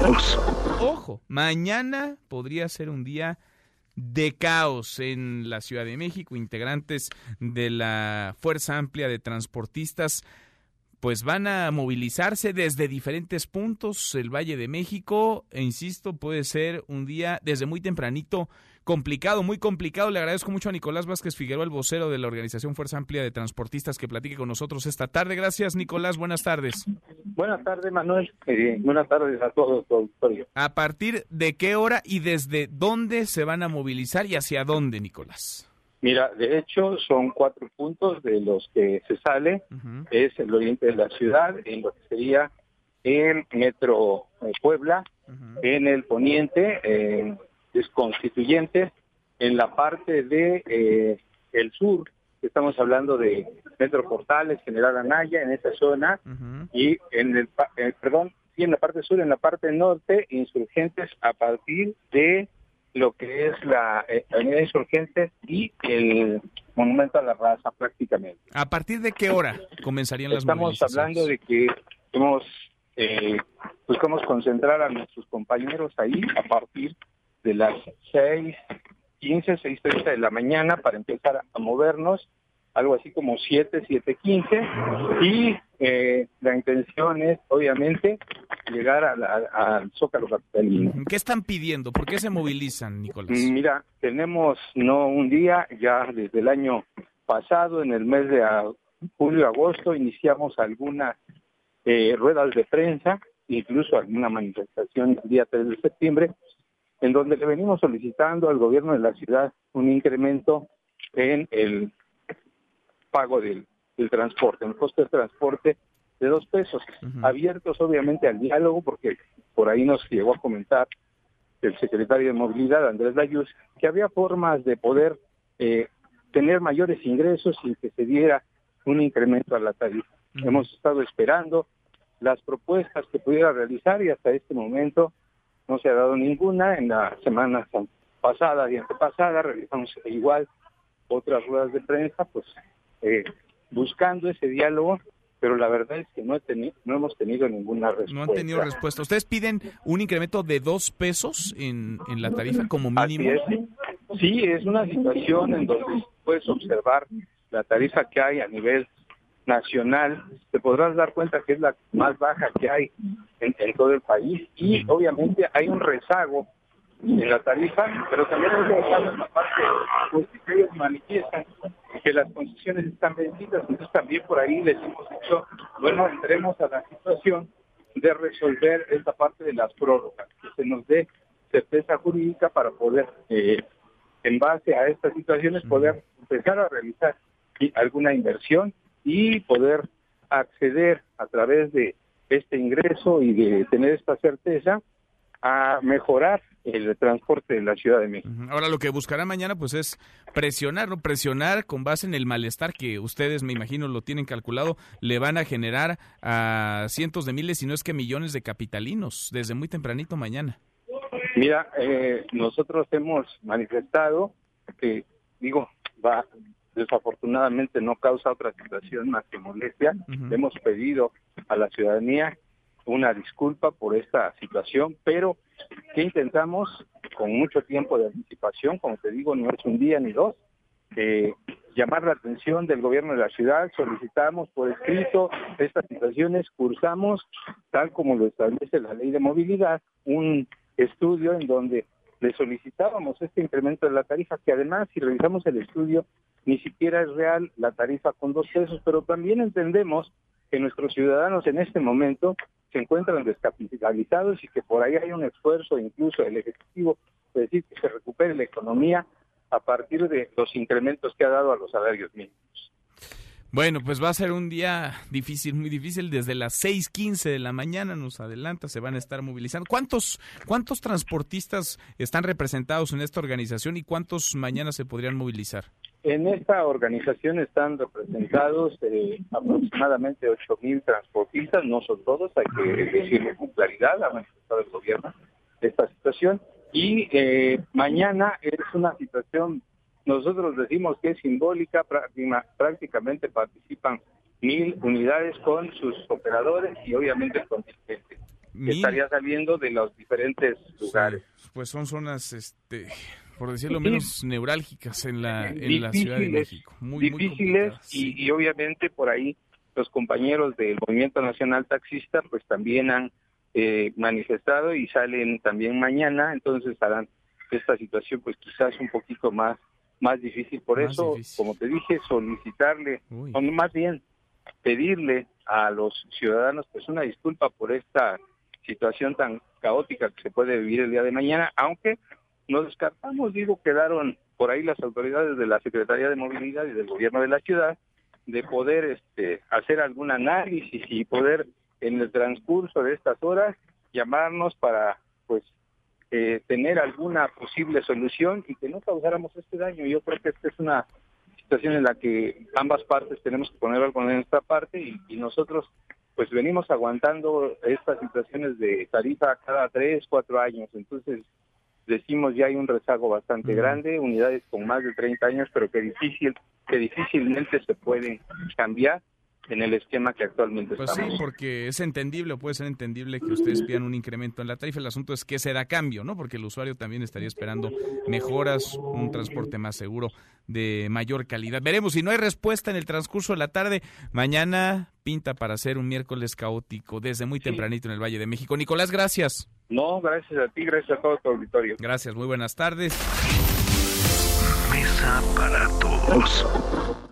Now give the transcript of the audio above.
Ojo, mañana podría ser un día de caos en la Ciudad de México. Integrantes de la Fuerza Amplia de Transportistas pues van a movilizarse desde diferentes puntos el Valle de México e insisto, puede ser un día desde muy tempranito complicado, muy complicado. Le agradezco mucho a Nicolás Vázquez Figueroa, el vocero de la Organización Fuerza Amplia de Transportistas, que platique con nosotros esta tarde. Gracias, Nicolás. Buenas tardes. Buenas tardes, Manuel. Eh, buenas tardes a todos, auditorio. ¿A partir de qué hora y desde dónde se van a movilizar y hacia dónde, Nicolás? Mira, de hecho son cuatro puntos de los que se sale. Es el oriente de la ciudad, en lo que sería el metro eh, Puebla, en el poniente, eh, es constituyente, en la parte de eh, el sur, estamos hablando de Metro Portales, General Anaya, en esa zona, y en el, eh, perdón, sí, en la parte sur, en la parte norte, insurgentes a partir de lo que es la eh, Avenida Insurgentes y el Monumento a la Raza prácticamente. ¿A partir de qué hora comenzarían las Estamos hablando de que hemos eh, buscamos concentrar a nuestros compañeros ahí a partir de las 6, 15, 6.30 de la mañana para empezar a movernos, algo así como 7, 7, 15, y eh, la intención es, obviamente, llegar al Zócalo Capitalino. ¿Qué están pidiendo? ¿Por qué se movilizan, Nicolás? Mira, tenemos no un día, ya desde el año pasado, en el mes de julio-agosto, iniciamos algunas eh, ruedas de prensa, incluso alguna manifestación el día 3 de septiembre, en donde le venimos solicitando al gobierno de la ciudad un incremento en el pago del, transporte, en el costo del transporte de dos pesos, abiertos obviamente al diálogo, porque por ahí nos llegó a comentar el secretario de Movilidad, Andrés Layuz, que había formas de poder eh, tener mayores ingresos sin que se diera un incremento a la tarifa. Hemos estado esperando las propuestas que pudiera realizar y hasta este momento no se ha dado ninguna. En la semana pasada y antepasada realizamos igual otras ruedas de prensa, pues eh, buscando ese diálogo, pero la verdad es que no, no hemos tenido ninguna respuesta. No han tenido respuesta. ¿Ustedes piden un incremento de dos pesos en, en la tarifa como mínimo? Sí, es una situación en donde puedes observar la tarifa que hay a nivel nacional, te podrás dar cuenta que es la más baja que hay en, todo el país y obviamente hay un rezago en la tarifa, pero también hay un rezago en la parte pues, que ellos manifiestan que las condiciones están vencidas, entonces también por ahí les hemos dicho, bueno, entremos a la situación de resolver esta parte de las prórrogas, que se nos dé certeza jurídica para poder, eh, en base a estas situaciones, poder empezar a realizar alguna inversión y poder acceder a través de este ingreso y de tener esta certeza a mejorar el transporte de la Ciudad de México. Ahora lo que buscará mañana pues es presionar, ¿no? Presionar con base en el malestar que ustedes, me imagino, lo tienen calculado, le van a generar a cientos de miles, si no es que millones de capitalinos desde muy tempranito mañana. Mira, eh, nosotros hemos manifestado que, digo, va, desafortunadamente no causa otra situación más que molestia. Hemos pedido a la ciudadanía una disculpa por esta situación, pero que intentamos con mucho tiempo de anticipación, como te digo, no es un día ni dos, eh, llamar la atención del gobierno de la ciudad, solicitamos por escrito estas situaciones, cursamos, tal como lo establece la ley de movilidad, un estudio en donde le solicitábamos este incremento de la tarifa, que además si revisamos el estudio ni siquiera es real la tarifa con dos pesos, pero también entendemos que nuestros ciudadanos en este momento se encuentran descapitalizados y que por ahí hay un esfuerzo incluso del Ejecutivo de decir que se recupere la economía a partir de los incrementos que ha dado a los salarios mínimos. Bueno, pues va a ser un día difícil, muy difícil. Desde las 6:15 de la mañana nos adelanta, se van a estar movilizando. ¿Cuántos, ¿Cuántos transportistas están representados en esta organización y cuántos mañana se podrían movilizar? En esta organización están representados eh, aproximadamente 8.000 transportistas, no son todos, hay que decirlo con claridad, ha manifestado el gobierno esta situación. Y eh, mañana es una situación nosotros decimos que es simbólica, prácticamente participan mil unidades con sus operadores y obviamente con que estaría saliendo de los diferentes lugares. pues son zonas, este, por decirlo menos, neurálgicas en la, en la Ciudad de México. Muy, difíciles y, y obviamente por ahí los compañeros del Movimiento Nacional Taxista pues también han eh, manifestado y salen también mañana, entonces harán esta situación pues quizás un poquito más más difícil. Por eso, como te dije, solicitarle, o más bien pedirle a los ciudadanos pues una disculpa por esta situación tan caótica que se puede vivir el día de mañana, aunque no descartamos, digo, quedaron por ahí las autoridades de la Secretaría de Movilidad y del Gobierno de la ciudad de poder este, hacer algún análisis y poder en el transcurso de estas horas llamarnos para pues eh, tener alguna posible solución y que no causáramos este daño. Yo creo que esta es una situación en la que ambas partes tenemos que poner algo en nuestra parte y, nosotros pues venimos aguantando estas situaciones de tarifa cada tres, cuatro años. Entonces decimos ya hay un rezago bastante grande, unidades con más de 30 años, pero que difícil, que difícilmente se pueden cambiar en el esquema que actualmente pues estamos. sí, porque es entendible o puede ser entendible que ustedes pidan un incremento en la tarifa. El asunto es que se da cambio, ¿no? Porque el usuario también estaría esperando mejoras, un transporte más seguro, de mayor calidad. Veremos si no hay respuesta en el transcurso de la tarde. Mañana pinta para ser un miércoles caótico desde muy tempranito en el Valle de México. Nicolás, gracias. No, gracias a ti, gracias a todo tu auditorio. Gracias, muy buenas tardes. Mesa para todos.